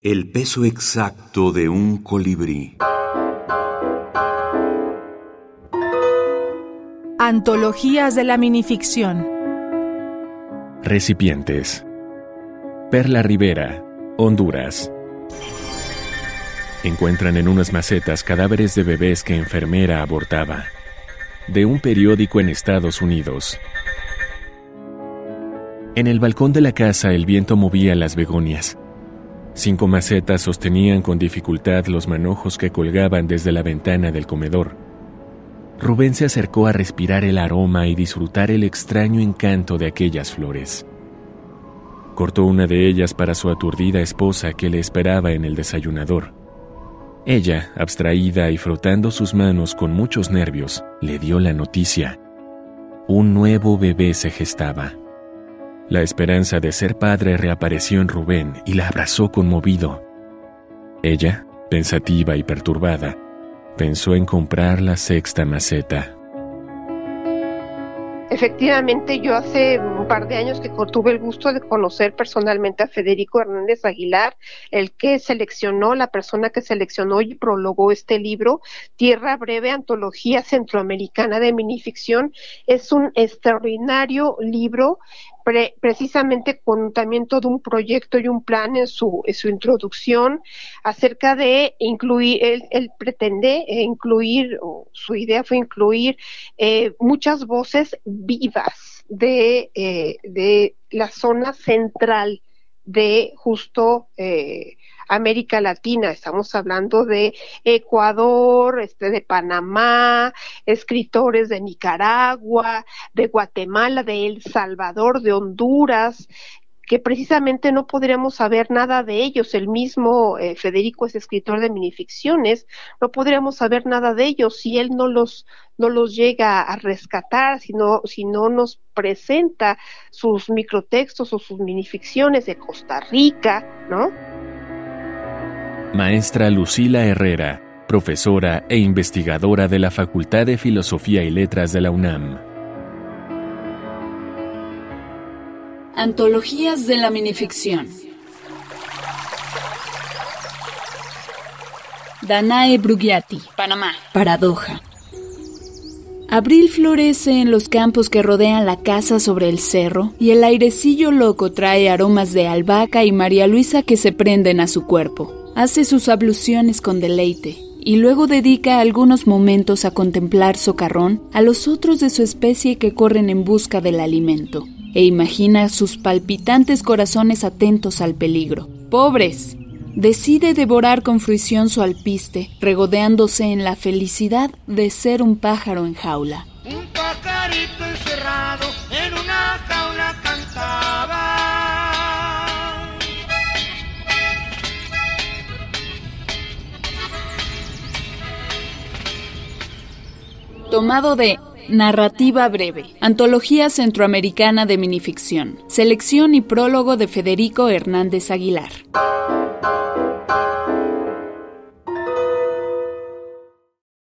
El peso exacto de un colibrí. Antologías de la minificción. Recipientes. Perla Rivera, Honduras. Encuentran en unas macetas cadáveres de bebés que enfermera abortaba. De un periódico en Estados Unidos. En el balcón de la casa el viento movía las begonias. Cinco macetas sostenían con dificultad los manojos que colgaban desde la ventana del comedor. Rubén se acercó a respirar el aroma y disfrutar el extraño encanto de aquellas flores. Cortó una de ellas para su aturdida esposa que le esperaba en el desayunador. Ella, abstraída y frotando sus manos con muchos nervios, le dio la noticia. Un nuevo bebé se gestaba. La esperanza de ser padre reapareció en Rubén y la abrazó conmovido. Ella, pensativa y perturbada, pensó en comprar la sexta maceta. Efectivamente, yo hace un par de años que tuve el gusto de conocer personalmente a Federico Hernández Aguilar, el que seleccionó, la persona que seleccionó y prologó este libro, Tierra Breve, Antología Centroamericana de Minificción. Es un extraordinario libro precisamente con también todo un proyecto y un plan en su, en su introducción acerca de incluir, él, pretende eh, incluir, o su idea fue incluir eh, muchas voces vivas de, eh, de la zona central de justo América Latina, estamos hablando de Ecuador, este, de Panamá, escritores de Nicaragua, de Guatemala, de El Salvador, de Honduras, que precisamente no podríamos saber nada de ellos. El mismo eh, Federico es escritor de minificciones, no podríamos saber nada de ellos si él no los no los llega a rescatar, si no, si no nos presenta sus microtextos o sus minificciones de Costa Rica, ¿no? Maestra Lucila Herrera, profesora e investigadora de la Facultad de Filosofía y Letras de la UNAM. Antologías de la minificción. Danae Brugiati, Panamá. Paradoja. Abril florece en los campos que rodean la casa sobre el cerro y el airecillo loco trae aromas de albahaca y María Luisa que se prenden a su cuerpo hace sus abluciones con deleite y luego dedica algunos momentos a contemplar socarrón a los otros de su especie que corren en busca del alimento, e imagina sus palpitantes corazones atentos al peligro. ¡Pobres! Decide devorar con fruición su alpiste, regodeándose en la felicidad de ser un pájaro en jaula. Un pajarito encerrado en una jaula cantaba. Tomado de Narrativa breve. Antología Centroamericana de Minificción. Selección y prólogo de Federico Hernández Aguilar.